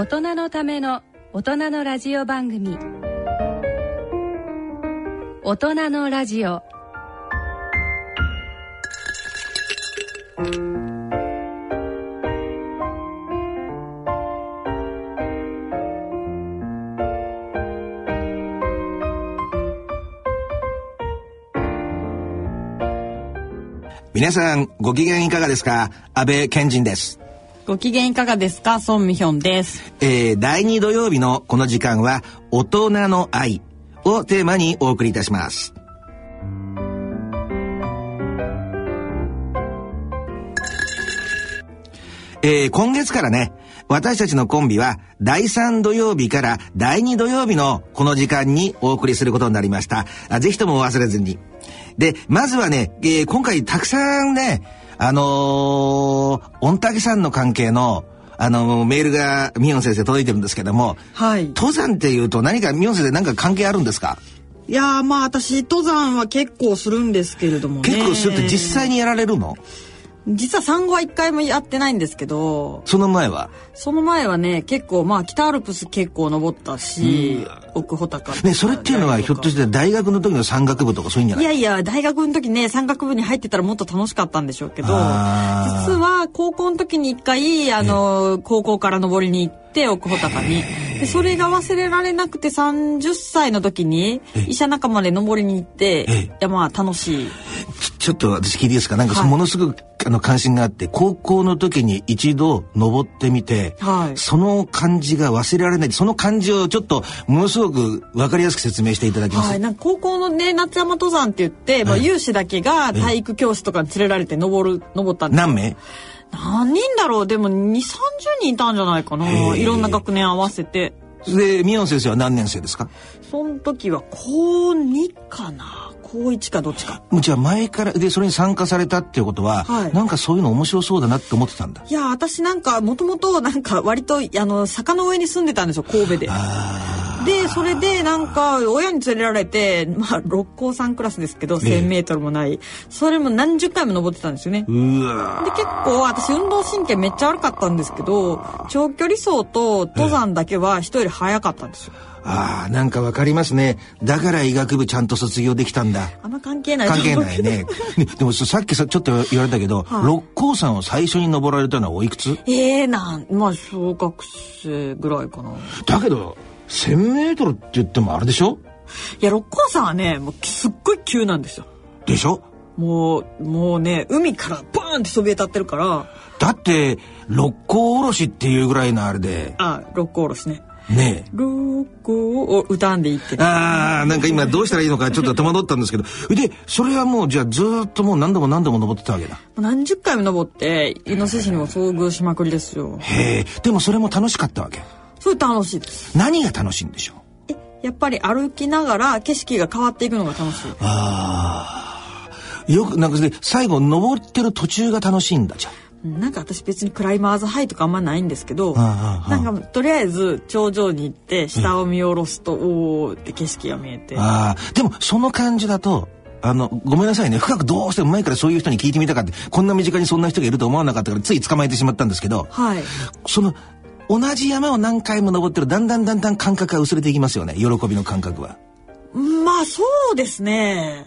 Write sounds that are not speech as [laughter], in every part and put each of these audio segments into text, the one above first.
大人のための大人のラジオ番組。大人のラジオ。皆さんご機嫌いかがですか？安倍賢人です。ご機嫌いかがですか？ソンミヒョンです。えー、第2土曜日のこの時間は大人の愛をテーマにお送りいたしますえー、今月からね私たちのコンビは第3土曜日から第2土曜日のこの時間にお送りすることになりました。あぜひとも忘れずに。で、まずはね、えー今回たくさんね、あのー、御嶽山の関係の、あのーメールがミヨン先生届いてるんですけども、はい。登山っていうと何かミヨン先生何か関係あるんですか？いやーまあ私登山は結構するんですけれどもね。結構するって実際にやられるの？実は産後は一回もやってないんですけど、その前は？その前はね結構まあ北アルプス結構登ったし、奥穂高ね、それっていうのはひょっとして大学の時の山岳部とかそういうんじゃない？いやいや大学の時ね山岳部に入ってたらもっと楽しかったんでしょうけど実は高校の時に一回あの高校から登りに行って奥穂高にでそれが忘れられなくて30歳の時に医者仲間で登りに行ってええ。いやまあ楽しい。ちちょっと私聞いていいですか？なんかはい。ものすごく、あの関心があって高校の時に一度登ってみて、はい。その感じが忘れられないその感じをちょっとものすごく分かりやすく説明していただけます、はい、なんか高校のね夏山登山って言って、まあ、有志だけが体育教室とかに連れられて登る登ったんです何名？何人だろう？でも2 3 0人いたんじゃないかな。いろんな学年合わせて。でミヨン先生は何年生ですか？その時は高2かな？高1かどっちか。じゃあ前からでそれに参加されたっていうことは、はい。なんかそういうの面白そうだなって思ってたんだ。いや私なんかもともとなんか割とあの坂の上に住んでたんですよ神戸で。でそれでなんか親に連れられてまあ六甲山クラスですけどええ。1,000m もない。それも何十回も登ってたんですよね。で結構私運動神経めっちゃ悪かったんですけど長距離走と登山だけは人より早かったんですよ。あーなんかわかりますね。だから医学部ちゃんと卒業できたんだ。あんま関係ないと関係ないね。ねでもさっきさちょっと言われたけど、はい。六甲山を最初に登られたのはおいくつ？ええなんまあ小学生ぐらいかな。だけど1,000メートルって言ってもあれでしょ？いや六甲山はねもうすっごい急なんですよ。でしょ？もうもうね海からバーンってそびえ立ってるから。だって六甲おろしっていうぐらいのあれで。あ六甲おろしね。ねえ六甲を歌んでいってる。あーなんか今どうしたらいいのかちょっと戸惑ったんですけどでそれはもうじゃあずーっともう何度も何度も登ってたわけだ何十回も登ってイノシシにも遭遇しまくりですよ。へえでもそれも楽しかったわけそれ楽しいです。何が楽しいんでしょう？えやっぱり歩きながら景色が変わっていくのが楽しい。ああよくなんかで最後登ってる途中が楽しいんだじゃあうんなんか私別にクライマーズハイとかあんまないんですけど、ああああなんかとりあえず頂上に行って下を見下ろすと、おおって景色が見えて。ああでもその感じだとあのごめんなさいね深くどうしても前からそういう人に聞いてみたかってこんな身近にそんな人がいると思わなかったからつい捕まえてしまったんですけどはい。その同じ山を何回も登ってるだんだんだんだん感覚が薄れていきますよね喜びの感覚は。まあそうですね。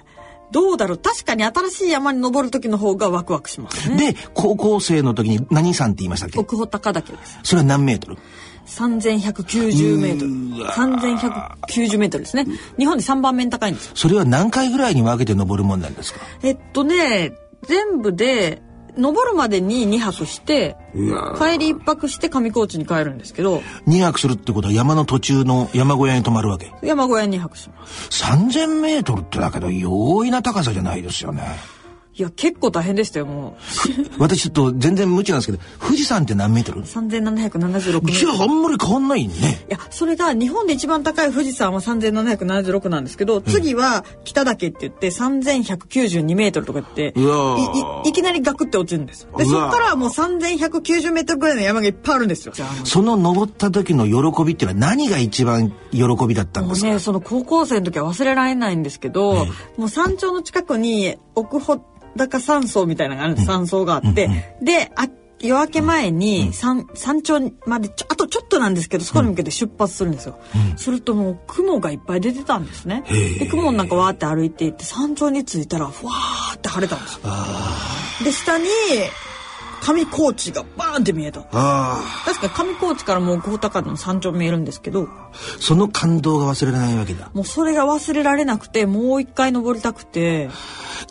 どうだろう？確かに新しい山に登る時の方がワクワクしますね。で高校生の時に何山って言いましたっけ？奥穂高岳です。それは何メートル？3190メートル。うわ3190メートルですね。日本で3番目に高いんですよ。それは何回ぐらいに分けて登るもんなんですか？えっとね、全部で、登るまでに2泊して、帰り1泊して上高地に帰るんですけど、2泊するってことは山の途中の山小屋に泊まるわけ？山小屋に2泊します。3000メートルってだけど容易な高さじゃないですよねいや、結構大変でしたよ、も私ちょっと全然無知なんですけど富士山って何メートル？う。3776メートル。じゃああんまり変わんないねいや、それが日本で一番高い富士山は3776なんですけど、次は北岳って言って3192メートルとか言って、いいいきなりガクって落ちるんですよ。で、そっからはもう3190メートルぐらいの山がいっぱいあるんですよ。その登った時の喜びっていうのは何が一番喜びだったんですか？もうね、その高校生の時は忘れられないんですけど、もう山頂の近くに奥穂高山荘みたいなのがあるんです、山荘があって、で、あ夜明け前に山,、山頂までちょあとちょっとなんですけどそこに向けて出発するんですよ、するともう雲がいっぱい出てたんですね。で雲の中わーって歩いていって山頂に着いたらふわーって晴れたんですよ。で下に上高地がバーンって見えた。あ確か上高地からもう高高の山頂見えるんですけど。あその感動が忘れられないわけだ。もうそれが忘れられなくてもう一回登りたくて。っ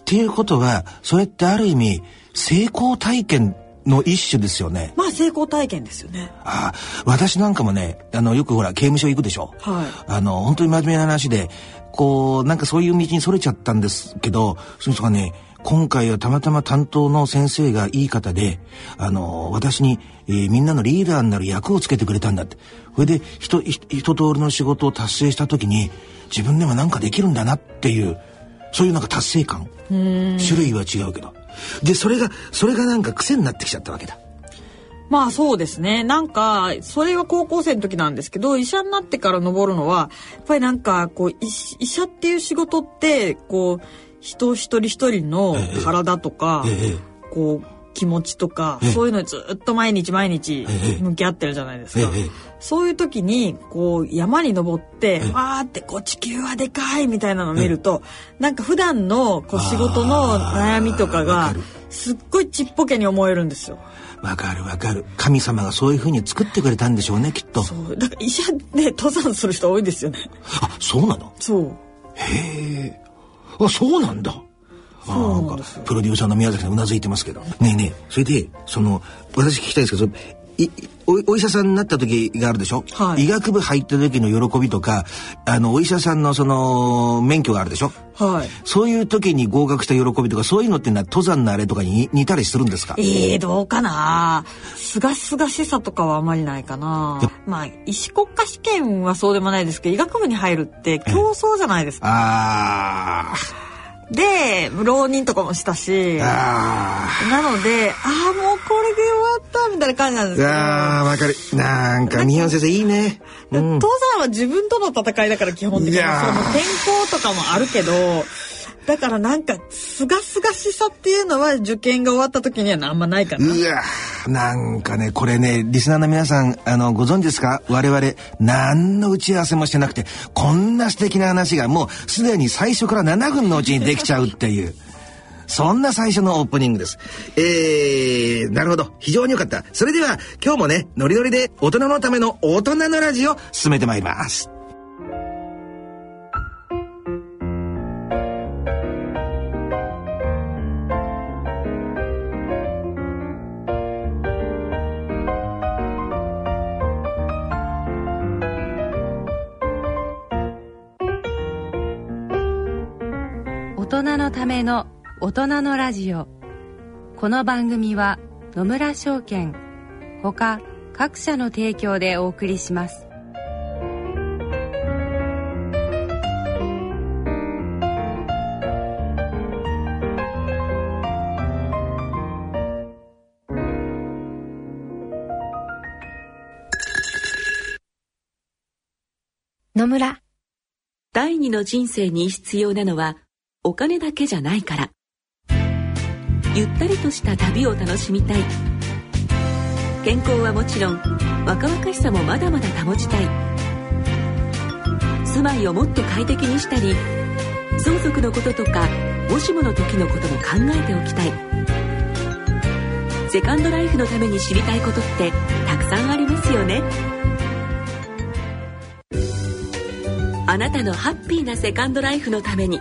ていうことはそれってある意味成功体験の一種ですよね。まあ成功体験ですよね。ああ私なんかもねあのよくほら刑務所行くでしょ。はい。あの本当に真面目な話でこうなんかそういう道にそれちゃったんですけどその人がね今回はたまたま担当の先生がいい方であの私に、えーみんなのリーダーになる役をつけてくれたんだって。それで一ひ一通りの仕事を達成した時に自分でもなんかできるんだなっていうそういうなんか達成感。種類は違うけど。でそれがそれがなんか癖になってきちゃったわけだ。まあそうですね。なんか、それは高校生の時なんですけど、医者になってから登るのは、やっぱりなんか、こう、医医者っていう仕事って、こう、人一人一人の体とか、ええこう、気持ちとか、ええ。そういうのにずっと毎日毎日ええ向き合ってるじゃないですか。ええそういう時に、こう、山に登って、わーって、こう、地球はでかいみたいなのを見ると、なんか普段の、こう、仕事の悩みとかわがすっごいちっぽけに思えるんですよ。わかるわかる。神様がそういうふうに作ってくれたんでしょうねきっと。そう。だから医者で登山する人多いですよね。あそうなの？そう。あそうなんだ。あそうなんでプロデューサーの宮崎さんうなずいてますけど。ねえねえそれでその私聞きたいですけどいおお医者さんになった時があるでしょ、はい。医学部入った時の喜びとかあのお医者さんのその免許があるでしょ？はい。そういう時に合格した喜びとかそういうのっていうのは登山のあれとかに似たりするんですか？ええどうかな。すがすがしさとかはあまりないかな。まあ、医師国家試験はそうでもないですけど、医学部に入るって競争じゃないですか。あで、浪人とかもしたし、ー。あなので、ああ、もうこれで終わったみたいな感じなんですーけど。あーわかる。なんか宮本先生いいね。うん。登山は自分との戦いだから基本的に。その天候とかもあるけどだからなんかすがすがしさっていうのは受験が終わった時にはあんまないかな。うわなんかねこれねリスナーの皆さんあのご存知ですか？我々何の打ち合わせもしてなくてこんな素敵な話がもうすでに最初から7分のうちにできちゃうっていう。そんな最初のオープニングです。えー、なるほど。非常に良かった。それでは今日もね、ノリノリで大人のための大人のラジオ進めてまいります。ための大人のラジオ。この番組は野村証券ほか各社の提供でお送りします。野村。第二の人生に必要なのはお金だけじゃないから。ゆったりとした旅を楽しみたい。健康はもちろん若々しさもまだまだ保ちたい。住まいをもっと快適にしたり相続のこととかもしもの時のことも考えておきたい。セカンドライフのために知りたいことってたくさんありますよね。あなたのハッピーなセカンドライフのために。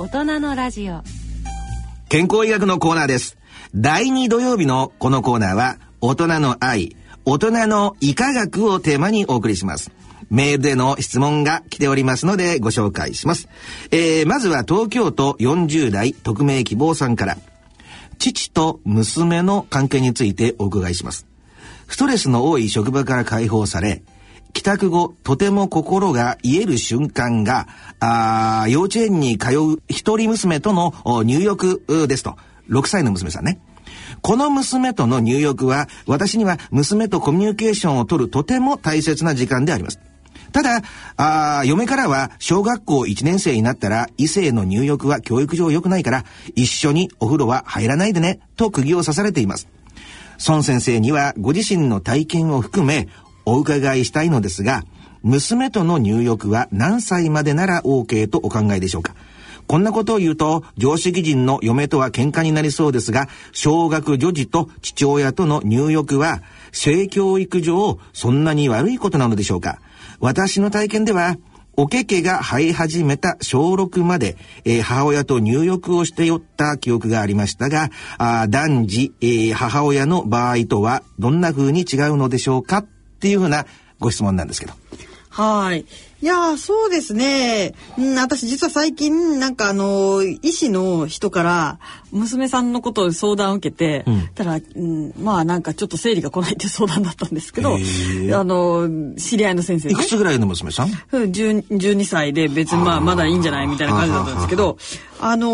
大人のラジオ健康医学のコーナーです。第2土曜日のこのコーナーは、大人の愛、大人の医科学をテーマにお送りします。メールでの質問が来ておりますのでご紹介します。えー、まずは東京都40代匿名希望さんから。父と娘の関係についてお伺いします。ストレスの多い職場から解放され、帰宅後、とても心が癒える瞬間が、あ幼稚園に通う一人娘との入浴ですと。6歳の娘さんね。この娘との入浴は、私には娘とコミュニケーションをとるとても大切な時間であります。ただ、あ嫁からは小学校1年生になったら異性の入浴は教育上良くないから一緒にお風呂は入らないでねと釘を刺されています。孫先生にはご自身の体験を含めお伺いしたいのですが、娘との入浴は何歳までなら OK とお考えでしょうか？こんなことを言うと、常識人の嫁とは喧嘩になりそうですが、小学女児と父親との入浴は、性教育上、そんなに悪いことなのでしょうか？私の体験では、おけけが生え始めた小6まで、えー、母親と入浴をしてよった記憶がありましたが、あ男児、えー、母親の場合とはどんな風に違うのでしょうか？っていうふうなご質問なんですけど。はい。いやそうですね。うん、私実は最近、なんかあの、医師の人から、娘さんのことを相談を受けて、うん、たら、うん、まあなんかちょっと生理が来ないっていう相談だったんですけど、あの、知り合いの先生、ね、いくつぐらいの娘さん ?12 歳で別にまあまだいいんじゃないみたいな感じだったんですけど、あの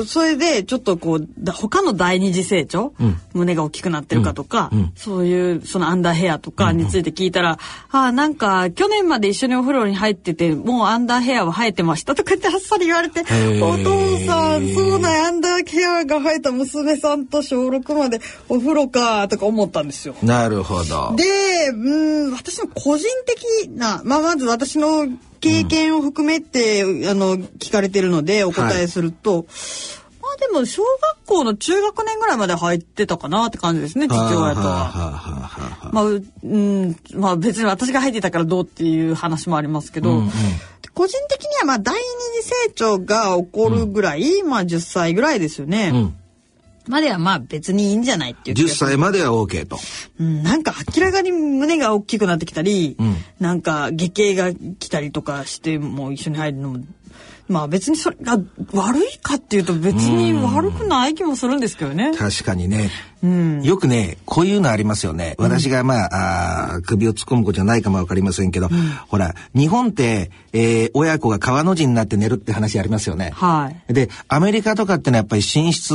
ー、それでちょっとこう、他の第二次成長、うん、胸が大きくなってるかとか、うん、そういうそのアンダーヘアとかについて聞いたら、うんうん、あなんか去年まで一緒にお風呂に入ってて、もうアンダーヘアは生えてましたとかってあっさり言われて、お父さん、そうなんアンダーヘアが生えた娘さんと小6までお風呂かとか思ったんですよ。なるほど。で、うん、私の個人的な、まあまず私の経験を含めて、うん、あの聞かれてるのでお答えすると、はい、まあでも小学校の中学年ぐらいまで入ってたかなって感じですね父親とは。まあうんまあ別に私が入ってたからどうっていう話もありますけど、うんうん、個人的にはまあ第二次成長が起こるぐらい、うん、まあ10歳ぐらいですよね。うんまではまあ別にいいんじゃないっていう10歳までは OK と、うん、なんか明らかに胸が大きくなってきたり、うん、なんか月経が来たりとかしても一緒に入るのもまあ別にそれが悪いかっていうと別に悪くない気もするんですけどね。確かにね。うん、よくね、こういうのありますよね。私がまあ、あ首を突っ込むことじゃないかもわかりませんけど、うん、ほら、日本って、えー、親子が川の字になって寝るって話ありますよね。はい。で、アメリカとかってのはやっぱり寝室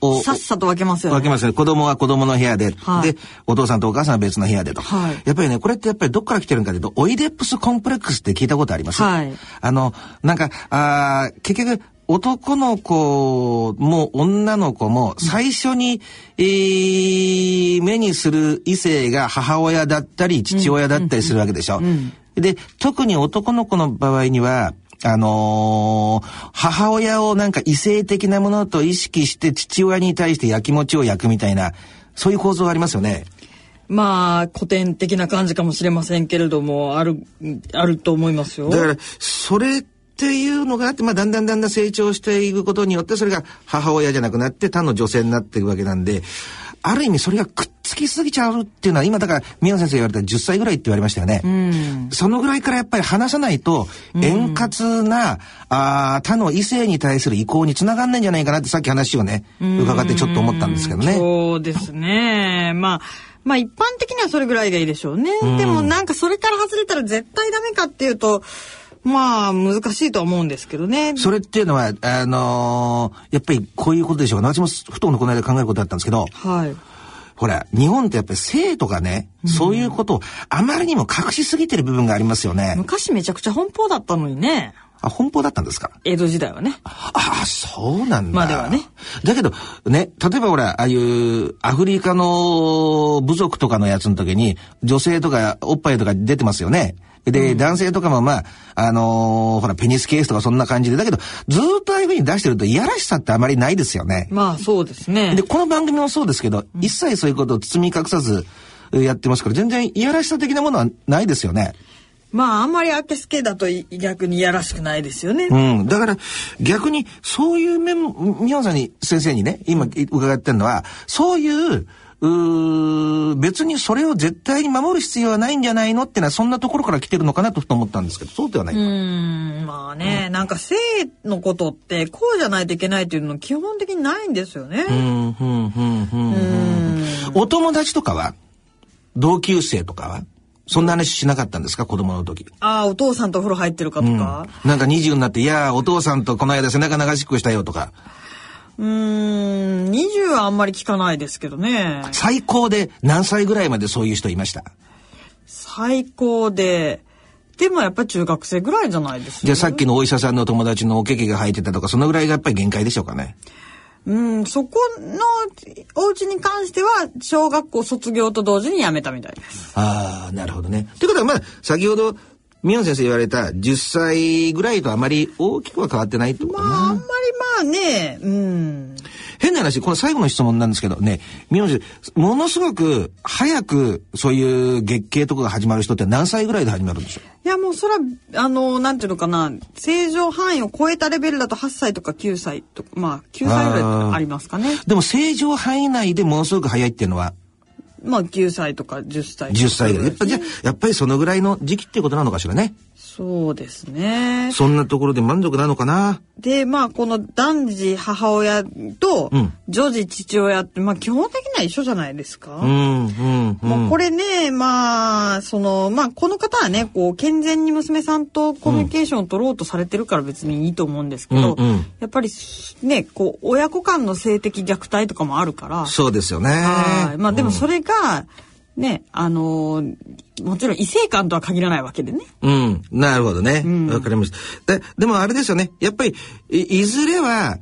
を。さっさと分けますよね。分けますね。子供は子供の部屋で、はい、で、お父さんとお母さんは別の部屋でと。はい。やっぱりね、これってやっぱりどっから来てるんかというと、オイデップスコンプレックスって聞いたことあります？はい。あの、なんか、あ結局、男の子も女の子も最初に、えー、目にする異性が母親だったり父親だったりするわけでしょ。で、特に男の子の場合には、あのー、母親をなんか異性的なものと意識して父親に対して焼きもちを焼くみたいな、そういう構造がありますよね。まあ、古典的な感じかもしれませんけれども、ある、あると思いますよ。だから、それっていうのがあって、まあ、だんだんだんだん成長していくことによって、それが母親じゃなくなって他の女性になっていくわけなんで、ある意味それがくっつきすぎちゃうっていうのは、今だから、宮野先生言われた10歳ぐらいって言われましたよね。うん、そのぐらいからやっぱり話さないと、円滑な、うん、あ他の異性に対する意向につながんないんじゃないかなってさっき話をね、伺ってちょっと思ったんですけどね。そうですね。まあ、まあ一般的にはそれぐらいがいいでしょうね。うん、でもなんかそれから外れたら絶対ダメかっていうと、まあ、難しいとは思うんですけどね。それっていうのは、あのー、やっぱりこういうことでしょう。私もふとのこの間考えることだったんですけど、はい。ほら、日本ってやっぱり性とかね、そういうことをあまりにも隠しすぎてる部分がありますよね。昔めちゃくちゃ奔放だったのにね。あ、奔放だったんですか？江戸時代はね。ああ、そうなんだ。まではね。だけど、ね、例えばほら、ああいうアフリカの部族とかのやつの時に、女性とかおっぱいとか出てますよね。で、うん、男性とかもまあ、あのー、ほら、ペニスケースとかそんな感じで、だけど、ずっとああいうふうに出してると、いやらしさってあまりないですよね。まあ、そうですね。で、この番組もそうですけど、一切そういうことを包み隠さずやってますから、全然いやらしさ的なものはないですよね。まああんまり明けすけだとい逆にいやらしくないですよね。うん。だから逆にそういう面、ミョンさんに先生にね、今伺ってるのは、そういう、うー別にそれを絶対に守る必要はないんじゃないのっていうのはそんなところから来てるのかなとふと思ったんですけど、そうではない。うんまあね、なんか性のことってこうじゃないといけないっていうの基本的にないんですよね。うん、うん、うん、うん。お友達とかは同級生とかはそんな話しなかったんですか？子供の時。ああお父さんとお風呂入ってるかとか。なんか20になって、いやー、お父さんとこの間背中流しっこしたよとか。うーん20はあんまり聞かないですけどね。最高で何歳ぐらいまでそういう人いました？最高で。でもやっぱり中学生ぐらいじゃないですじゃあさっきのお医者さんの友達のおけけが生えてたとか、そのぐらいがやっぱり限界でしょうかね。うん、そこのお家に関しては小学校卒業と同時に辞めたみたいです。ああ、なるほどね。ということは、まあ、先ほど、ミヨン先生言われた10歳ぐらいとあまり大きくは変わってないと。まああんまりまあね、うん。変な話、この最後の質問なんですけどね、ミヨン先生、ものすごく早くそういう月経とかが始まる人って何歳ぐらいで始まるんでしょう？いやもうそれはあのなんていうのかな。正常範囲を超えたレベルだと8歳とか9歳とかまあ9歳ぐらいありますかね。でも正常範囲内でものすごく早いっていうのはまあ9歳とか10歳10歳ぐらい。やっぱじゃやっぱりそのぐらいの時期っていうことなのかしらね。そうですねそんなところで満足なのかな？でまあこの男児母親とうん女児父親ってまあ基本的には一緒じゃないですか、うん、うん、うん。もうこれね、まあ、その、まあ、この方はね、こう、健全に娘さんとコミュニケーションを取ろうとされてるから別にいいと思うんですけど、うんうんやっぱり、ね、こう、親子間の性的虐待とかもあるから、そうですよね。はい。まあ、でもうんそれが、ね、あのーもちろん異性間とは限らないわけでね。うん。なるほどね。わ、かりました。で、でもあれですよね。やっぱり、いいずれは、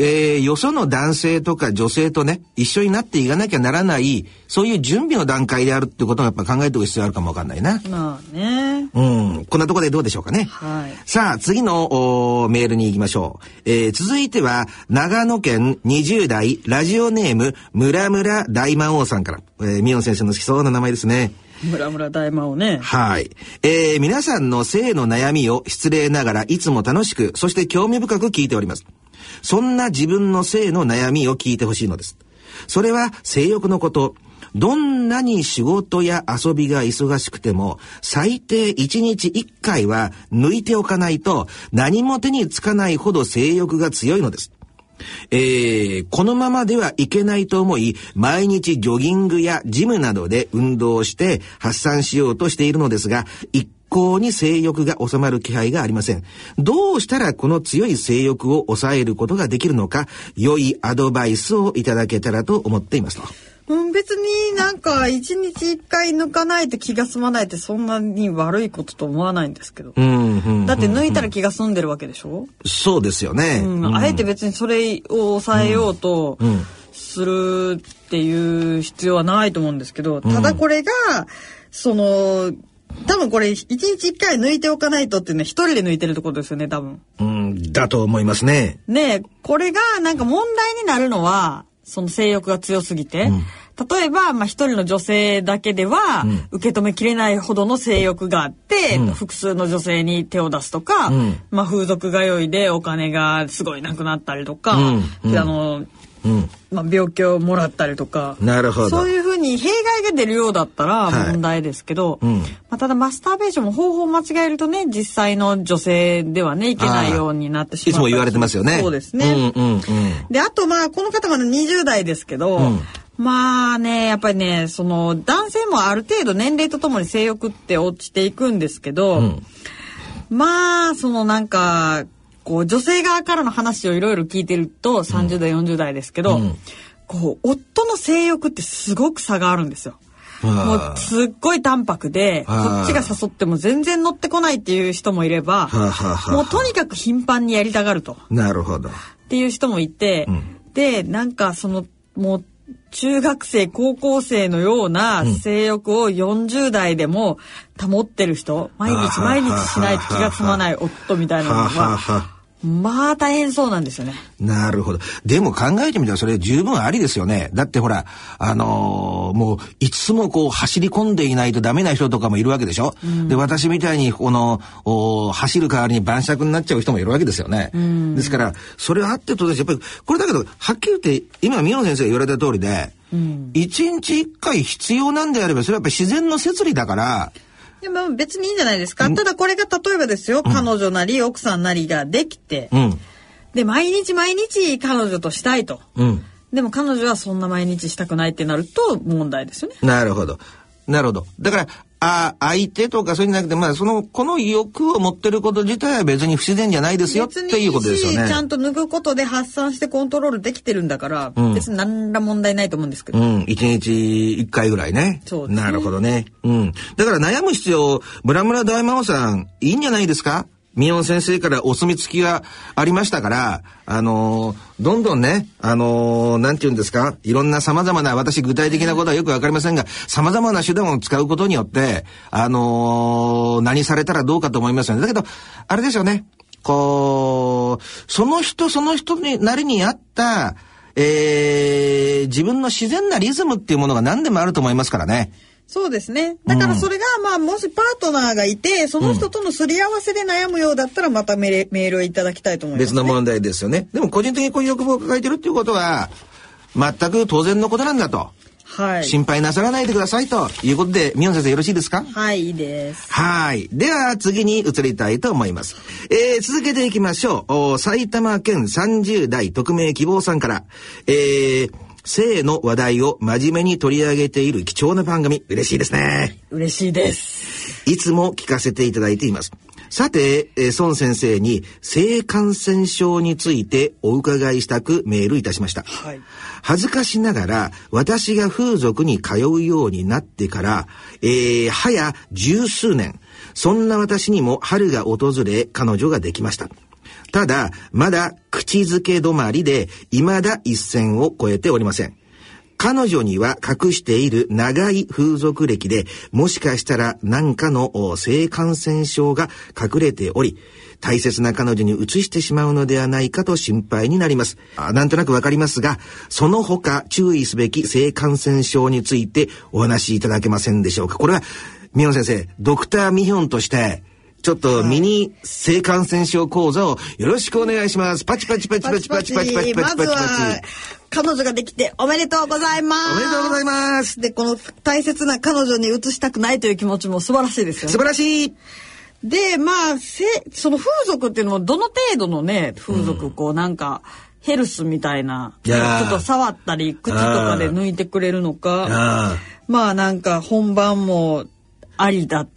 えーよその男性とか女性とね、一緒になっていかなきゃならない、そういう準備の段階であるってことがやっぱ考えておく必要あるかもわかんないな。まあね。うん。こんなところでどうでしょうかね。はい。さあ、次のおメールに行きましょう。えー続いては、長野県20代、ラジオネーム、村村大魔王さんから。えー、ミヨン先生の好きそうな名前ですね。村村大魔をね。はい。えー皆さんの性の悩みを失礼ながらいつも楽しく、そして興味深く聞いております。そんな自分の性の悩みを聞いてほしいのです。それは性欲のこと。どんなに仕事や遊びが忙しくても、最低1日1回は抜いておかないと何も手につかないほど性欲が強いのです。えーこのままではいけないと思い、毎日ジョギングやジムなどで運動して発散しようとしているのですが、一向に性欲が収まる気配がありません。どうしたらこの強い性欲を抑えることができるのか、良いアドバイスをいただけたらと思っていますと。うん、別になんか一日一回抜かないと気が済まないってそんなに悪いことと思わないんですけど。うん、うん。だって抜いたら気が済んでるわけでしょ、そうですよね。うんあえて別にそれを抑えようとんするっていう必要はないと思うんですけど、ただこれが、その、多分これ一日一回抜いておかないとっていうのは一人で抜いてるところですよね、多分。うん、だと思いますね。ねえこれがなんか問題になるのは、その性欲が強すぎて、例えば、まあ一人の女性だけでは、受け止めきれないほどの性欲があって、複数の女性に手を出すとか、ん。まあ風俗通いでお金がすごいなくなったりとか、うん。うん。あの、うん。まあ病気をもらったりとか、なるほど。そういうふうに弊害が出るようだったらはい問題ですけど、うんまあ、ただマスターベーションも方法を間違えるとね、実際の女性ではね、いけないようになってしまう。いつも言われてますよね。そうですね。うん、うん、うん。で、あとまあ、この方まだ20代ですけど、んまあね、やっぱりね、その、男性もある程度年齢とともに性欲って落ちていくんですけど、んまあ、そのなんか、こう、女性側からの話をいろいろ聞いてると、30代、40代ですけど、うん。こう、夫の性欲ってすごく差があるんですよ。もはうすっごい淡白で、こっちが誘っても全然乗ってこないっていう人もいれば、もうとにかく頻繁にやりたがると。なるほど。っていう人もいて、でなんかそのもう中学生高校生のような性欲を40代でも保ってる人、毎日毎日しないと気が済まない夫みたいなのはまあ大変そうなんですよね。なるほど。でも考えてみたらそれ十分ありですよね。だってほら、あのーもういつもこう走り込んでいないとダメな人とかもいるわけでしょ。で、私みたいにこの、お走る代わりに晩酌になっちゃう人もいるわけですよね。ですから、それはあってとですやっぱり、これだけど、はっきり言って、今宮野先生が言われた通りで、一、日一回必要なんであれば、それはやっぱり自然の摂理だから、でも別にいいんじゃないですか。ただこれが例えばですよ、彼女なり奥さんなりができて、うん。で、毎日毎日彼女としたいと。うん。でも彼女はそんな毎日したくないってなると問題ですよね。なるほど。なるほど。だから、あ相手とかそういうんじゃなくて、まあ、その、この欲を持ってること自体は別に不自然じゃないですよっていうことですよね。ちゃんと脱ぐことで発散してコントロールできてるんだから、ん別に何ら問題ないと思うんですけど。うん、一日一回ぐらいね。そうですねなるほどね。うん。だから悩む必要、村村大魔王さん、いいんじゃないですか？宮尾先生からお墨付きがありましたから、あのーどんどんね、あのーなんて言うんですかいろんな様々な、私具体的なことはよくわかりませんが、様々な手段を使うことによって、あのー何されたらどうかと思いますよね。だけど、あれですよね。こう、その人その人になりに合った、えー、自分の自然なリズムっていうものが何でもあると思いますからね。そうですね。だからそれが、まあ、もしパートナーがいて、その人とのすり合わせで悩むようだったら、またメールメールをいただきたいと思います、ね。別の問題ですよね。でも個人的にこういう欲望を抱えてるっていうことは、全く当然のことなんだと。はい。心配なさらないでくださいということで、宮野先生よろしいですか？はい、いいです。はい。では、次に移りたいと思います。えー、続けていきましょう。お埼玉県30代匿名希望さんから、えー、性の話題を真面目に取り上げている貴重な番組、嬉しいですね。嬉しいです。いつも聞かせていただいています。さて、えー孫先生に性感染症についてお伺いしたくメールいたしました。はい。恥ずかしながら私が風俗に通うようになってから、えー、早十数年、そんな私にも春が訪れ彼女ができました。ただ、まだ口づけ止まりで、未だ一線を越えておりません。彼女には隠している長い風俗歴で、もしかしたら何かの性感染症が隠れており、大切な彼女に移してしまうのではないかと心配になります。あなんとなくわかりますが、その他注意すべき性感染症についてお話しいただけませんでしょうか。これは、ミヨン先生、ドクターミヒョンとして、ちょっとミニ性感染症講座をよろしくお願いします。パチパチパチパチパチパチパチ。パチパチパチ。まずは、彼女ができておめでとうございます。おめでとうございます。で、この大切な彼女に移したくないという気持ちも素晴らしいですよね。素晴らしい。で、まあ、せ、その風俗っていうのもどの程度のね、風俗、こうなんか、ヘルスみたいな、ちょっと触ったり、口とかで抜いてくれるのか、あまあなんか本番もありだっ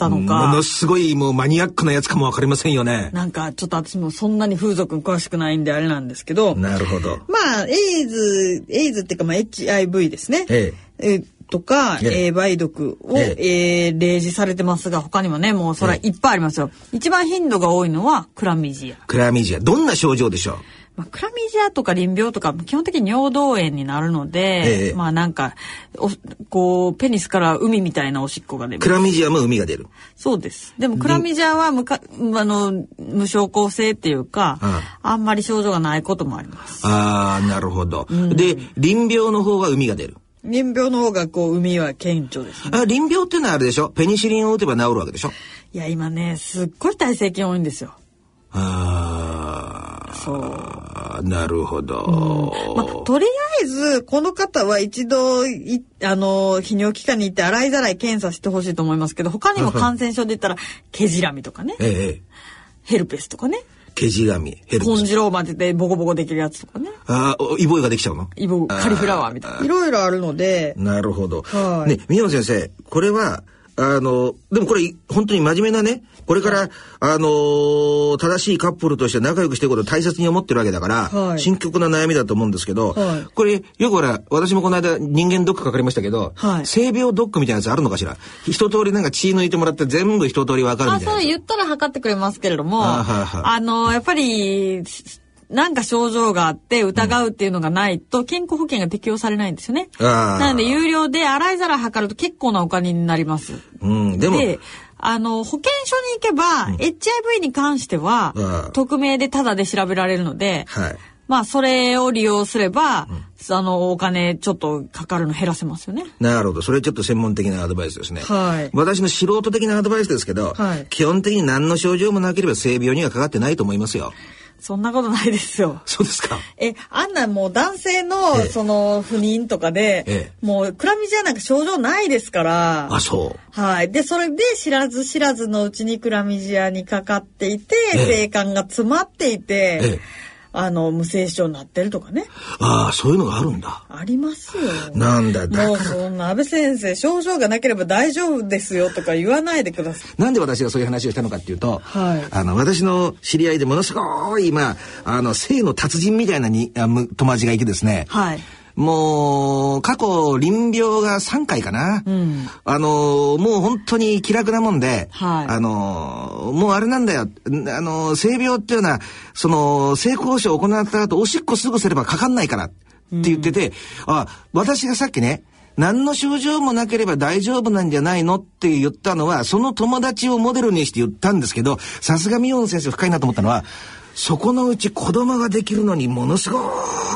たあのかもの、すごいもうマニアックなやつかもわかりませんよね。なんかちょっと私もそんなに風俗に詳しくないんであれなんですけど、なるほど。まあ、エイズ、エイズっていうか、まあ、HIV ですね。ええとか、えええー梅毒を、ええー例示されてますが、他にもね、もうそれはいっぱいありますよ。一番頻度が多いのはクラミジア。クラミジア。どんな症状でしょう？まあ、クラミジアとか淋病とか、基本的に尿道炎になるので、ええまあなんか、おこう、ペニスから海みたいなおしっこが出るク。ラミジアも海が出る。そうです。でもクラミジアは無か、あの、無症候性っていうか、ああんまり症状がないこともあります。ああ、なるほど。で、淋病の方は海が出る。淋病の方がこう、海は顕著ですね。あ淋病ってのはあれでしょ？ペニシリンを打てば治るわけでしょ？いや、今ね、すっごい耐性菌多いんですよ。あそう。あ、なるほど。まあ、とりあえず、この方は一度、い、あの、泌尿器科に行って洗いざらい検査してほしいと思いますけど、他にも感染症で言ったら、毛じらみとかね、ええええ、ヘルペスとかね、毛じがみ、ヘルプス。コンジローマって言ってボコボコできるやつとかね、ああ、おイボイができちゃうの？イボ、カリフラワーみたいな。いろいろあるので、なるほど。はいね、宮野先生、これは、あの、でもこれ、本当に真面目なね、これから、あのー正しいカップルとして仲良くしていくことを大切に思ってるわけだから、はい。深刻な悩みだと思うんですけど、はい。これ、よくほら、私もこの間人間ドックかかりましたけど、はい。性病ドックみたいなやつあるのかしら？一通りなんか血抜いてもらって全部一通りわかるあ、みたいなやつ。そう言ったら測ってくれますけれども、あはいはい。あの、やっぱり、なんか症状があって疑うっていうのがないと健康保険が適用されないんですよね。なので有料で洗い皿測ると結構なお金になります。うん、でも、で、あの、保健所に行けば、HIV に関しては、うん匿名でタダで調べられるので、はい。まあ、それを利用すれば、あの、お金ちょっとかかるの減らせますよね。なるほど。それちょっと専門的なアドバイスですね。はい私の素人的なアドバイスですけど、はい基本的に何の症状もなければ性病にはかかってないと思いますよ。そんなことないですよ。[laughs] そうですか。え、あんなもう男性の、ええその、不妊とかで、ええもう、クラミジアなんか症状ないですから。あ、そう。はい。で、それで知らず知らずのうちにクラミジアにかかっていて、ええ性感が詰まっていて、ええあの、無精子症になってるとかね。ああ、そういうのがあるんだ。ありますよ。なんだ、だもうから。そんな安倍先生、症状がなければ大丈夫ですよとか言わないでください。なんで私がそういう話をしたのかっていうと、はいあの、私の知り合いでものすごい、まあ、あの、性の達人みたいなにあむ友達がいてですね、はい。もう、過去、臨病が3回かな。んあの、もう本当に気楽なもんで、はいあの、もうあれなんだよ。あの、性病っていうのは、その、性交渉を行った後、おしっこすぐすればかかんないからって言ってて、あ、私がさっきね、何の症状もなければ大丈夫なんじゃないの？って言ったのは、その友達をモデルにして言ったんですけど、さすがミヨン先生深いなと思ったのは、そこのうち子供ができるのにものすご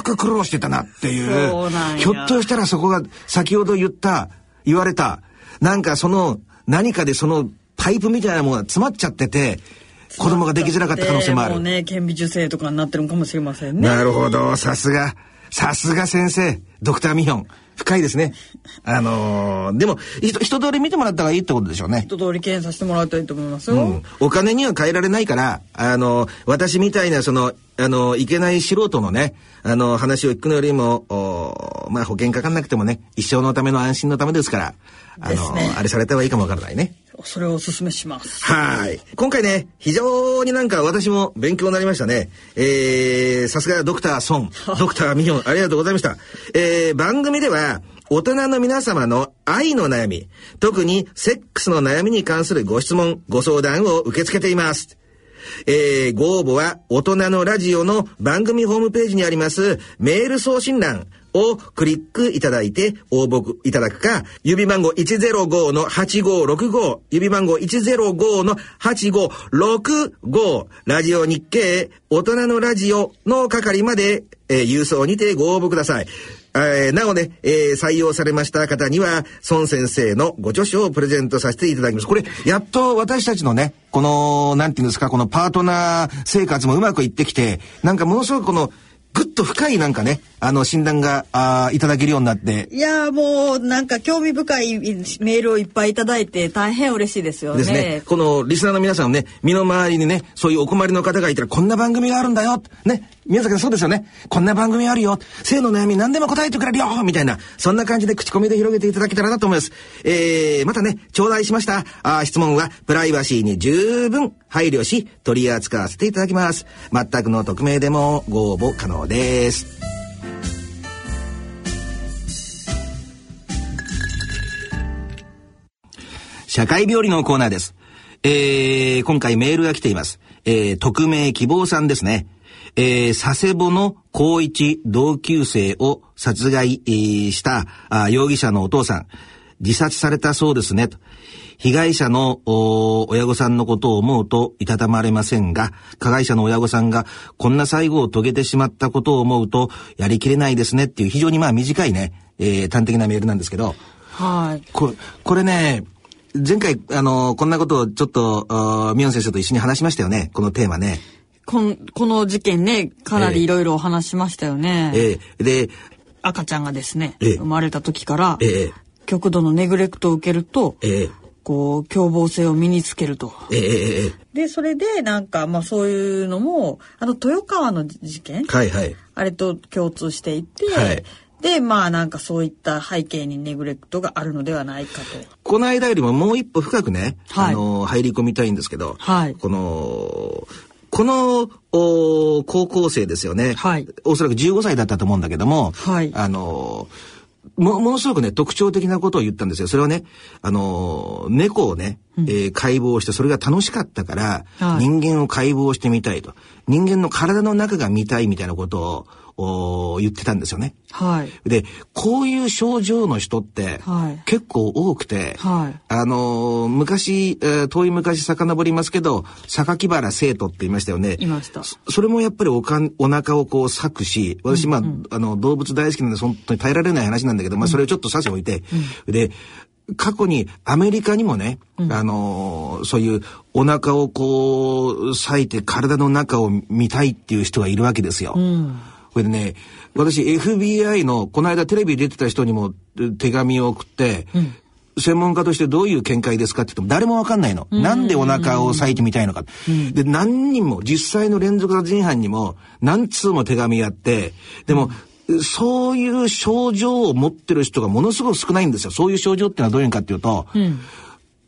く苦労してたなっていう。ひょっとしたらそこが先ほど言った、言われた、なんかその何かでそのパイプみたいなものが詰まっちゃってて、子供ができづらかった可能性もある。もうね、顕微授精とかになってるのかもしれませんね。なるほど、さすが。さすが先生、ドクターミヒョン。深いですね。あのーでも、ひと一通り見てもらった方がいいってことでしょうね。一通り検査してもらうといいと思いますよ。うん、お金には変えられないから、あの、私みたいな、その、あの、いけない素人のね、あの、話を聞くのよりも、おまあ、保険かかんなくてもね、一生のための安心のためですから、あの、ねあれされた方がいいかもわからないね。それをお勧めします。はい。今回ね、非常になんか私も勉強になりましたね。えー、さすがドクターソン、ドクター [laughs] ミヒョン、ありがとうございました。えー、番組では、大人の皆様の愛の悩み、特にセックスの悩みに関するご質問、ご相談を受け付けています。えー、ご応募は大人のラジオの番組ホームページにありますメール送信欄をクリックいただいて応募いただくか、指番号105の8565、指番号105の8565、ラジオ日経大人のラジオの係まで、えー郵送にてご応募ください。えーなおね、えー採用されました方には、孫先生のご著書をプレゼントさせていただきます。これ、やっと私たちのね、この、なんていうんですか、このパートナー生活もうまくいってきて、なんかものすごくこの、ぐっと深いなんかね、あの、診断が、あーいただけるようになって、いやーもうなんか興味深いメールをいっぱいいただいて大変嬉しいですよね。ね。このリスナーの皆さんのね、身の回りにね、そういうお困りの方がいたら、こんな番組があるんだよ。ね。宮崎さんそうですよね。こんな番組あるよ。性の悩み何でも答えてくれるよみたいな、そんな感じで口コミで広げていただけたらなと思います。えー、またね、頂戴しました。あ質問は、プライバシーに十分配慮し、取り扱わせていただきます。全くの匿名でもご応募可能です。社会病理のコーナーです。えー、今回メールが来ています。えー、匿名希望さんですね。えー、佐世保の高一同級生を殺害、えーしたあ容疑者のお父さん。自殺されたそうですね。と被害者のお親御さんのことを思うといたたまれませんが、加害者の親御さんがこんな最後を遂げてしまったことを思うとやりきれないですねっていう非常にまあ短いね、えー端的なメールなんですけど、はい。これ、これね、前回、あの、こんなことをちょっと、ミヨン先生と一緒に話しましたよね、このテーマね。こんこの事件ね、かなりいろいろお話しましたよね。ええ。で、赤ちゃんがですね、ええ。生まれた時から、ええ。極度のネグレクトを受けると、ええ。こう、凶暴性を身につけると。ええで、それで、なんか、まあそういうのも、あの、豊川の事件えはいはい。あれと共通していて、はい。で、まあなんかそういった背景にネグレクトがあるのではないかと。この間よりももう一歩深くね、はい。あの、入り込みたいんですけど、はい。この、この、お高校生ですよね。はいおそらく15歳だったと思うんだけども、はいあの、も、ものすごくね、特徴的なことを言ったんですよ。それはね、あの、猫をね、えー解剖して、それが楽しかったから、はい人間を解剖してみたいと。人間の体の中が見たいみたいなことをお言ってたんですよね。はい。で、こういう症状の人ってはい結構多くて、はいあのー昔、えー遠い昔遡りますけど、榊原生徒って言いましたよね。いましたそそれもやっぱりおかんお腹をこう裂くし、私、まあ、あの、動物大好きなんで、本当に耐えられない話なんだけど、まあ、それをちょっと差し置いて、で、過去にアメリカにもね、あのーそういうお腹をこう裂いて体の中を見たいっていう人がいるわけですよ。これでね、私 FBI のこの間テレビ出てた人にもえ手紙を送って、専門家としてどういう見解ですかって言っても誰もわかんないの。なんでお腹を裂いてみたいのか。で、何人も、実際の連続殺人犯にも何通も手紙やって、でも、そういう症状を持ってる人がものすごく少ないんですよ。そういう症状ってのはどういうのかっていうと、うう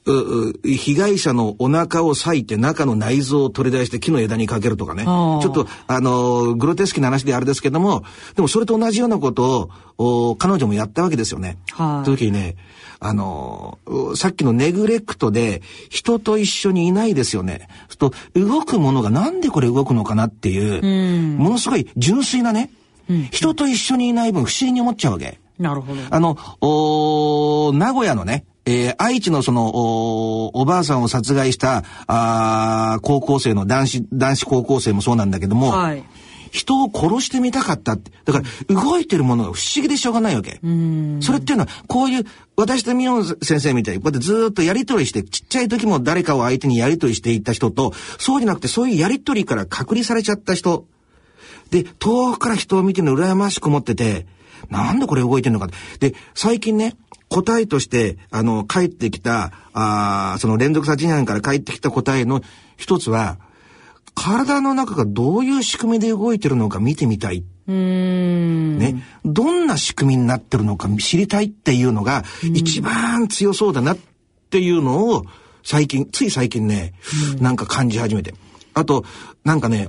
被害者のお腹を裂いて中の内臓を取り出して木の枝にかけるとかね。ちょっと、あの、グロテスクな話であれですけども、でもそれと同じようなことを、お彼女もやったわけですよね。はい時にね、あの、うさっきのネグレクトで人と一緒にいないですよね。と動くものがなんでこれ動くのかなっていう、ものすごい純粋なね、人と一緒にいない分不思議に思っちゃうわけ。なるほど。あの、名古屋のね、えー愛知のその、おーおばあさんを殺害した、あー高校生の男子、男子高校生もそうなんだけども、はい人を殺してみたかったって。だから、動いてるものが不思議でしょうがないわけ。それっていうのは、こういう、私とミオン先生みたいに、こうやってずーっとやりとりして、ちっちゃい時も誰かを相手にやりとりしていった人と、そうじゃなくて、そういうやりとりから隔離されちゃった人、で、遠くから人を見てるの羨ましく思ってて、なんでこれ動いてんのかって。で、最近ね、答えとして、あの、帰ってきた、あーその連続殺人犯から帰ってきた答えの一つは、体の中がどういう仕組みで動いてるのか見てみたい。ね。どんな仕組みになってるのか知りたいっていうのが、一番強そうだなっていうのを、最近、つい最近ね、なんか感じ始めて。あと、なんかね、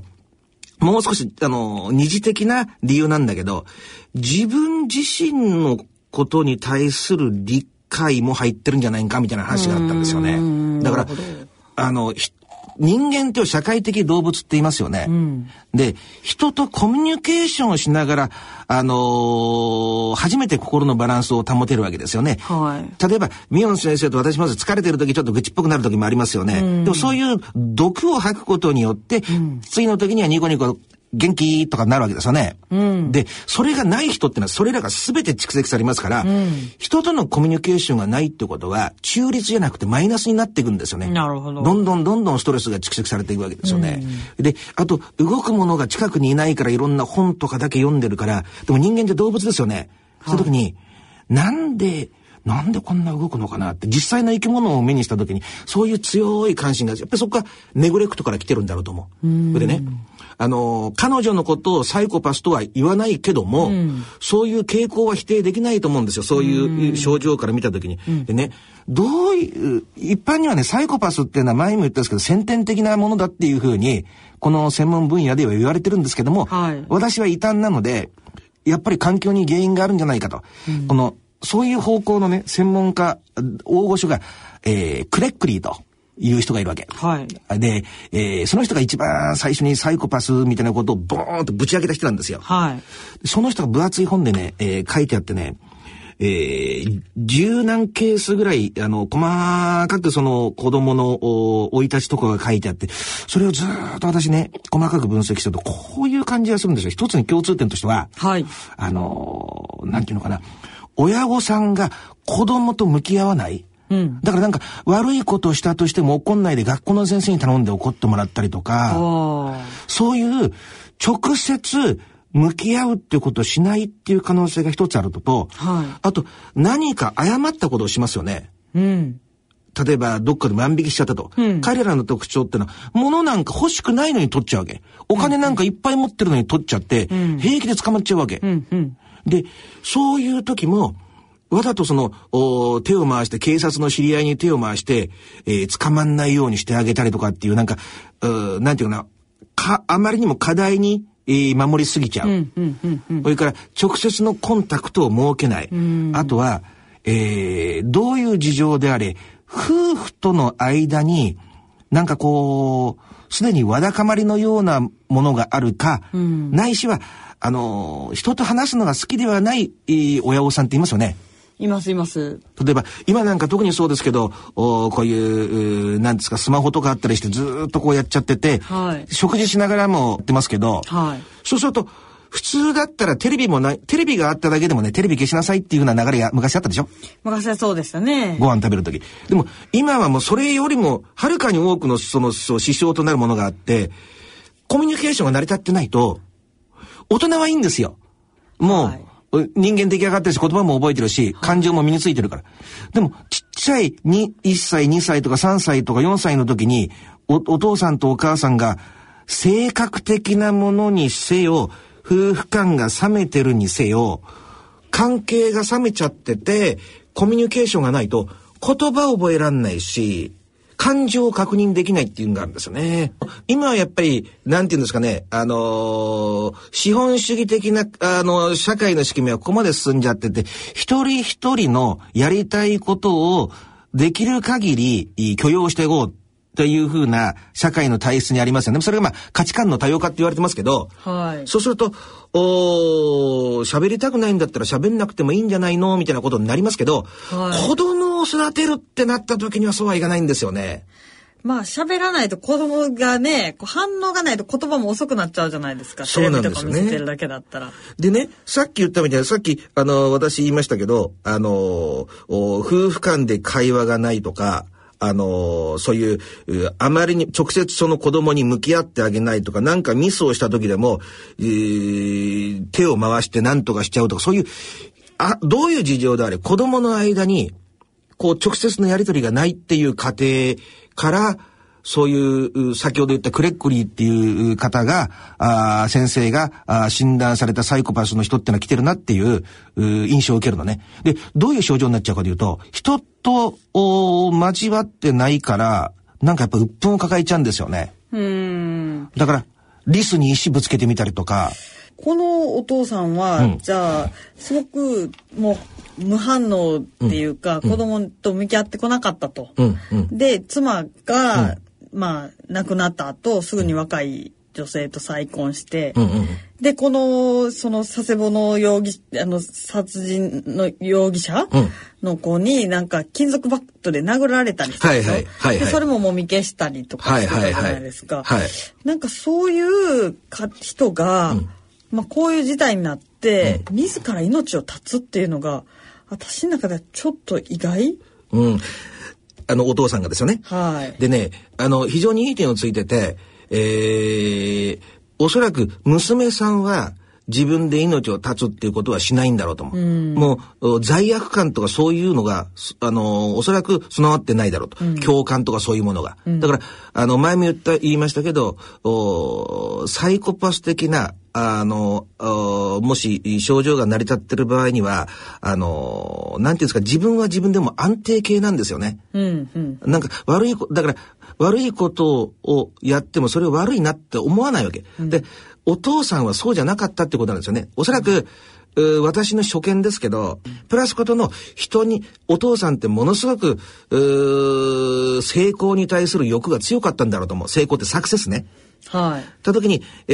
もう少し、あの、二次的な理由なんだけど、自分自身のことに対する理解も入ってるんじゃないかみたいな話があったんですよね。だから、あの、ひ人間って社会的動物って言いますよね。で、人とコミュニケーションをしながら、あのー初めて心のバランスを保てるわけですよね。はい例えば、ミオン先生と私まず疲れてる時ちょっと愚痴っぽくなる時もありますよね。でもそういう毒を吐くことによって、次の時にはニコニコ元気とかなるわけですよね。で、それがない人ってのはそれらが全て蓄積されますから、人とのコミュニケーションがないってことは中立じゃなくてマイナスになっていくんですよね。なるほどどんどんどんどんストレスが蓄積されていくわけですよね。で、あと、動くものが近くにいないからいろんな本とかだけ読んでるから、でも人間って動物ですよね。その時に、なんで、なんでこんな動くのかなって、実際の生き物を目にした時に、そういう強い関心が、やっぱりそこがネグレクトから来てるんだろうと思う。それでね、あの、彼女のことをサイコパスとは言わないけども、そういう傾向は否定できないと思うんですよ。そういう症状から見た時に。でね、どういう、一般にはね、サイコパスっていうのは前も言ったんですけど、先天的なものだっていうふうに、この専門分野では言われてるんですけども、はい私は異端なので、やっぱり環境に原因があるんじゃないかと。この、そういう方向のね、専門家、大御所が、えー、クレックリーという人がいるわけ。はい。で、えーその人が一番最初にサイコパスみたいなことをボーンとぶち上げた人なんですよ。はい。その人が分厚い本でね、えー書いてあってね、えー、十何ケースぐらい、あの、細かくその子供のお生い立ちとかが書いてあって、それをずーっと私ね、細かく分析すると、こういう感じがするんですよ。一つに共通点としては、はい。あのーなんていうのかな、親御さんが子供と向き合わない。うん。だからなんか悪いことをしたとしても怒んないで学校の先生に頼んで怒ってもらったりとか、あそういう直接向き合うっていうことをしないっていう可能性が一つあるのと、はいあと何か誤ったことをしますよね。あ。うん。例えばどっかで万引きしちゃったと。うん彼らの特徴ってのは物なんか欲しくないのに取っちゃうわけ。お金なんかいっぱい持ってるのに取っちゃって、ん平気で捕まっちゃうわけ。うん。うん。で、そういう時も、わざとその、お手を回して、警察の知り合いに手を回して、えー捕まんないようにしてあげたりとかっていう、なんか、うーなんていうかな、か、あまりにも課題に、えー守りすぎちゃう。うん。うん。うん。うん。それから、直接のコンタクトを設けない。あとは、えーどういう事情であれ、夫婦との間に、なんかこう、すでにわだかまりのようなものがあるか、ないしは、あの、人と話すのが好きではない、えー親御さんっていますよね。いますいます。例えば、今なんか特にそうですけど、おこういう、うなんですか、スマホとかあったりしてずーっとこうやっちゃってて、はい食事しながらもやってますけど、はいそうすると、普通だったらテレビもない、テレビがあっただけでもね、テレビ消しなさいっていうような流れが昔あったでしょ？昔はそうでしたね。ご飯食べるとき。でも、今はもうそれよりも、はるかに多くの、その、そう、支障となるものがあって、コミュニケーションが成り立ってないと、大人はいいんですよ。もう、はい人間出来上がってるし、言葉も覚えてるし、感情も身についてるから。でも、ちっちゃいに1歳、2歳とか3歳とか4歳の時に、お、お父さんとお母さんが、性格的なものにせよ、夫婦間が冷めてるにせよ、関係が冷めちゃってて、コミュニケーションがないと、言葉を覚えらんないし、感情を確認できないっていうのがあるんですよね。今はやっぱり、なんていうんですかね、あのー資本主義的な、あの社会の仕組みはここまで進んじゃってて、一人一人のやりたいことをできる限りい許容していこうというふうな社会の体質にありますよね。それがまあ価値観の多様化って言われてますけど、はい。そうすると、おー喋りたくないんだったら喋んなくてもいいんじゃないのみたいなことになりますけど、はい子供を育てるってなった時にはそうはいかないんですよね。まあ喋らないと子供がね、こう反応がないと言葉も遅くなっちゃうじゃないですか。そうなんですよねテレビとか見せてるだけだったら。でね、さっき言ったみたいな、さっき、あの、私言いましたけど、あの、お夫婦間で会話がないとか、あの、そういう、あまりに直接その子供に向き合ってあげないとか、なんかミスをした時でも、えー手を回して何とかしちゃうとか、そういう、あ、どういう事情であれ、子供の間に、こう直接のやりとりがないっていう過程から、そういう、う先ほど言ったクレックリーっていう方が、あー先生があー診断されたサイコパスの人ってのは来てるなっていうう印象を受けるのね。で、どういう症状になっちゃうかというと、人とお交わってないから、なんかやっぱ鬱憤を抱えちゃうんですよね。うーん。だから、リスに石ぶつけてみたりとか、このお父さんは、うんじゃあ、すごくもう無反応っていうか、子供と向き合ってこなかったと。うん、うん。で、妻が、まあ、亡くなった後、すぐに若い女性と再婚して、うんうんで、この、その佐世保の容疑、あの、殺人の容疑者うん。の子になんか金属バットで殴られたりしたでしょ？はいはいで、それももみ消したりとかしてたじゃないですか。はい。はいはいなんかそういうか人が、まあこういう事態になって、自ら命を絶つっていうのが、私の中ではちょっと意外。うん。あの、お父さんがですよね。はい。でね、あの、非常にいい点をついてて、えー、おそらく娘さんは自分で命を絶つっていうことはしないんだろうと思う。もう、お罪悪感とかそういうのが、すあの、おそらく備わってないだろうと。共感とかそういうものが。だから、あの、前も言った、言いましたけど、おサイコパス的な、あの、おもし症状が成り立ってる場合には、あの、なんていうんですか、自分は自分でも安定系なんですよね。うんうん。なんか悪いこ、だから悪いことをやってもそれを悪いなって思わないわけ。で、お父さんはそうじゃなかったってことなんですよね。おそらく、私の所見ですけど、プラスことの人に、お父さんってものすごく、成功に対する欲が強かったんだろうと思う。成功ってサクセスね。はい。た時に、え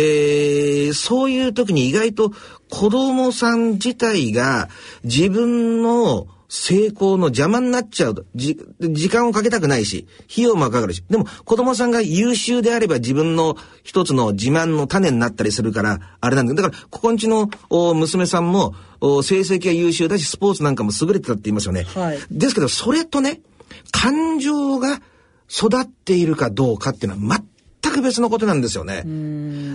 ーそういう時に意外と子供さん自体が自分の成功の邪魔になっちゃうと。じ、時間をかけたくないし、費用もかかるし。でも子供さんが優秀であれば自分の一つの自慢の種になったりするから、あれなんだけど、だから、ここんちのお娘さんもお成績が優秀だし、スポーツなんかも優れてたって言いますよね。はいですけど、それとね、感情が育っているかどうかっていうのは全く別のことなんですよね。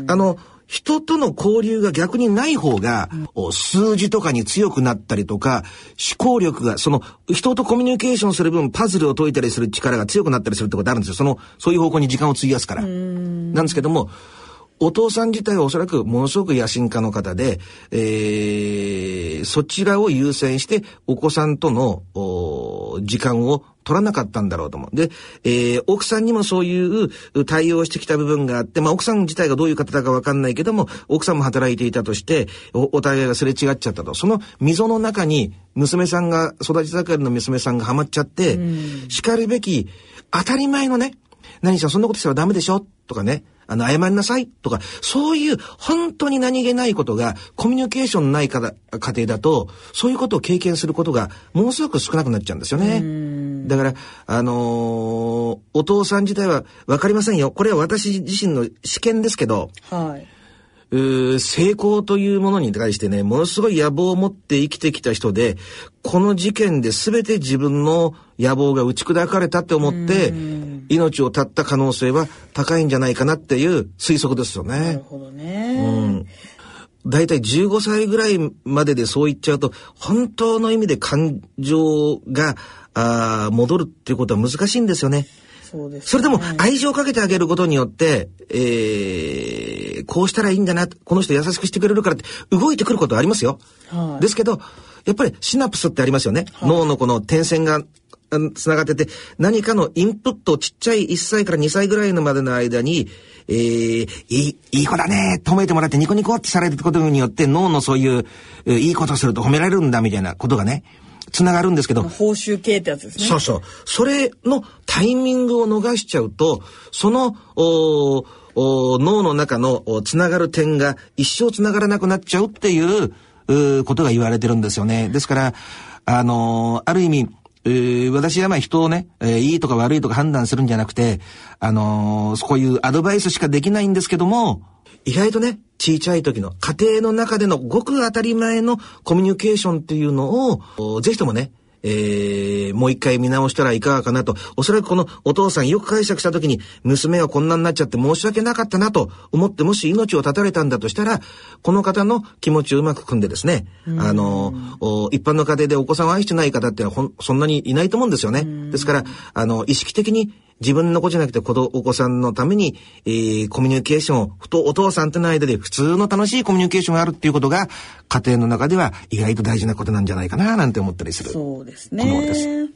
あの、人との交流が逆にない方が、お数字とかに強くなったりとか、思考力が、その、人とコミュニケーションする分、パズルを解いたりする力が強くなったりするってことあるんですよ。その、そういう方向に時間を費やすから。なんですけども、お父さん自体はおそらくものすごく野心家の方で、えーそちらを優先してお子さんとのお時間を取らなかったんだろうと思う。で、えー奥さんにもそういう対応してきた部分があって、まあ奥さん自体がどういう方だかわかんないけども、奥さんも働いていたとして、おお互いがすれ違っちゃったと。その溝の中に娘さんが、育ち盛りの娘さんがハマっちゃって、叱るべき当たり前のね、何しろそんなことしたらダメでしょ？とかね。あの、謝りなさい？とか、そういう本当に何気ないことが、コミュニケーションないか家庭だと、そういうことを経験することが、ものすごく少なくなっちゃうんですよね。だから、あのー、お父さん自体はわかりませんよ。これは私自身の試験ですけど、はい。成功というものに対してね、ものすごい野望を持って生きてきた人で、この事件で全て自分の野望が打ち砕かれたって思って、命を絶った可能性は高いんじゃないかなっていう推測ですよね。なるほどね。うん。大体15歳ぐらいまででそう言っちゃうと、本当の意味で感情があ戻るっていうことは難しいんですよね。そうです、ね、それでも愛情をかけてあげることによって、えー、こうしたらいいんだな、この人優しくしてくれるからって動いてくることはありますよ。はい、ですけど、やっぱりシナプスってありますよね。はい、脳のこの点線が繋がってて、何かのインプットをちっちゃい1歳から2歳ぐらいのまでの間に、えー、いい、いい子だね、褒めてもらってニコニコってされることによって脳のそういう、いいことすると褒められるんだみたいなことがね、つながるんですけど。報酬系ってやつですね。そうそう。それのタイミングを逃しちゃうと、その、おお脳の中のつながる点が一生つながらなくなっちゃうっていううことが言われてるんですよね。ですから、あのー、ある意味、えー、私はまあ人をね、えー、いいとか悪いとか判断するんじゃなくて、あのー、そういうアドバイスしかできないんですけども、意外とね、小さい時の家庭の中でのごく当たり前のコミュニケーションっていうのを、ぜひともね、えー、もう一回見直したらいかがかなと。おそらくこのお父さんよく解釈した時に、娘はこんなになっちゃって申し訳なかったなと思って、もし命を絶たれたんだとしたら、この方の気持ちをうまく組んでですね、あの、一般の家庭でお子さんを愛してない方ってのはほんそんなにいないと思うんですよね。ですから、あの、意識的に自分の子じゃなくて子お子さんのために、えー、コミュニケーションを、ふとお父さんとの間で普通の楽しいコミュニケーションがあるっていうことが、家庭の中では意外と大事なことなんじゃないかな、なんて思ったりする。そうですね。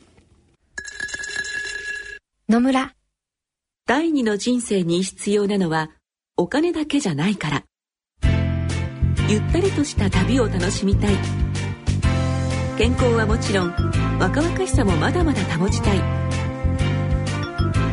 野村。第二の人生に必要なのは、お金だけじゃないから。ゆったりとした旅を楽しみたい。健康はもちろん、若々しさもまだまだ保ちたい。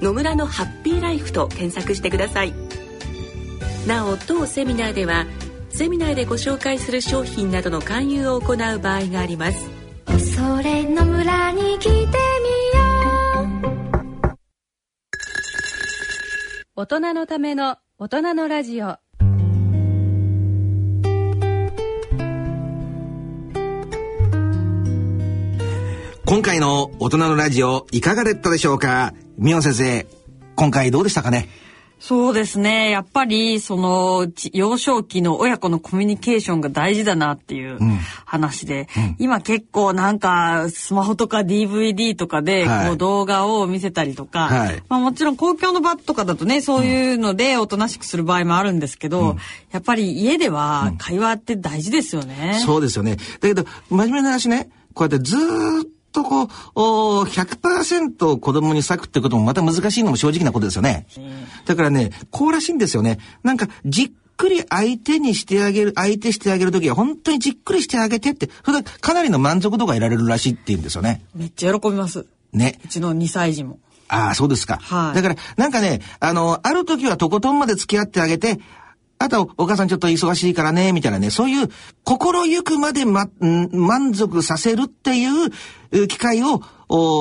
野村のハッピーライフと検索してください。なお当セミナーではセミナーでご紹介する商品などの勧誘を行う場合があります。それの村に来てみよう。大人のための大人のラジオ。今回の大人のラジオいかがだったでしょうか？ミオ先生、今回どうでしたかね？そうですね。やっぱり、その、幼少期の親子のコミュニケーションが大事だなっていう話で、うん。うん、今結構なんか、スマホとか DVD とかで、こう動画を見せたりとか、はい、まあもちろん公共の場とかだとね、そういうのでおとなしくする場合もあるんですけど、うん、やっぱり家では会話って大事ですよね。そうですよね。だけど、真面目な話ね、こうやってずっとこう、お100%子供に咲くってこともまた難しいのも正直なことですよね。だからね、こうらしいんですよね。なんか、じっくり相手にしてあげる、相手してあげるときは本当にじっくりしてあげてって、それでかなりの満足度が得られるらしいって言うんですよね。めっちゃ喜びます。ね。うちの2歳児も。ああ、そうですか。はい。だから、なんかね、あの、ある時はとことんまで付き合ってあげて、あと、お母さんちょっと忙しいからね、みたいなね、そういう、心ゆくまでま、満足させるっていう機会を、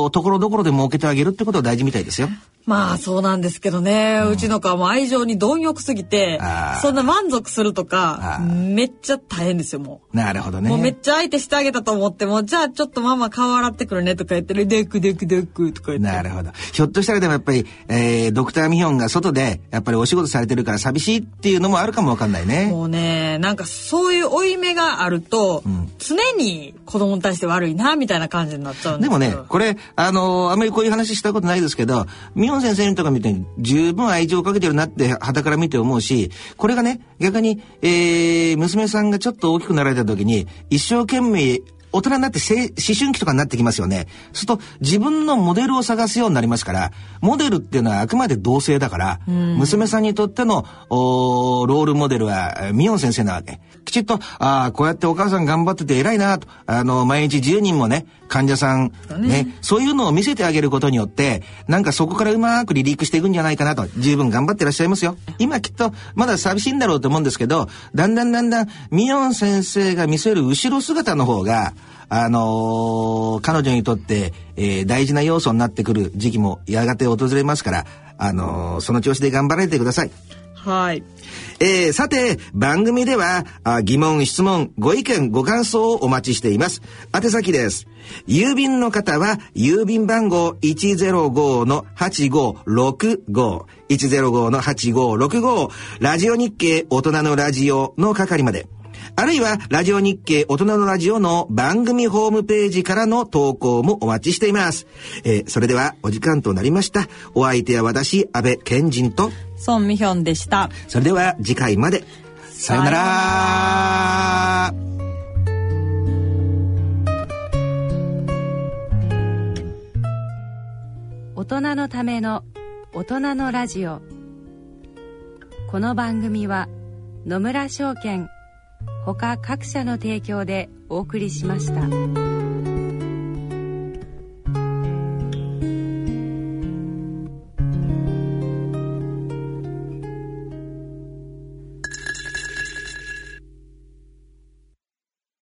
ところどころで設けてあげるってことは大事みたいですよ。まあそうなんですけどね、うん、うちの子はもう愛情に貪欲すぎて、そんな満足するとか、めっちゃ大変ですよ、もう。なるほどね。もうめっちゃ相手してあげたと思っても、じゃあちょっとママ顔洗ってくるねとか言ってる、デクデクデクとか言って。なるほど。ひょっとしたらでもやっぱり、えー、ドクターミヒョンが外で、やっぱりお仕事されてるから寂しいっていうのもあるかもわかんないね。もうね、なんかそういう負い目があると、うん、常に子供に対して悪いな、みたいな感じになっちゃうんですでもね、これ、あのー、あんまりこういう話したことないですけど、ミオン先生とか見て十分愛情をかけてるなって肌から見て思うし、これがね、逆に、えー、娘さんがちょっと大きくなられた時に、一生懸命大人になって思春期とかになってきますよね。すると自分のモデルを探すようになりますから、モデルっていうのはあくまで同性だから、娘さんにとってのロールモデルはミヨン先生なわけ。きちっと、ああ、こうやってお母さん頑張ってて偉いなと、あの、毎日10人もね、患者さん、ね、ね、そういうのを見せてあげることによって、なんかそこからうまく離陸していくんじゃないかなと、十分頑張ってらっしゃいますよ。今きっと、まだ寂しいんだろうと思うんですけど、だんだんだんだん、ミヨン先生が見せる後ろ姿の方が、あのー、彼女にとって、えー、大事な要素になってくる時期もやがて訪れますから、あのー、その調子で頑張られてください。はい。えー、さて、番組ではあ疑問、質問、ご意見、ご感想をお待ちしています。宛先です。郵便の方は、郵便番号105-8565、105-8565、ラジオ日経大人のラジオの係まで。あるいは、ラジオ日経大人のラジオの番組ホームページからの投稿もお待ちしています。えー、それでは、お時間となりました。お相手は私、安倍賢人と、孫美ヒョンでした。それでは、次回まで。さよなら大人のための大人のラジオこの番組は野村証券ほか各社の提供でお送りしました。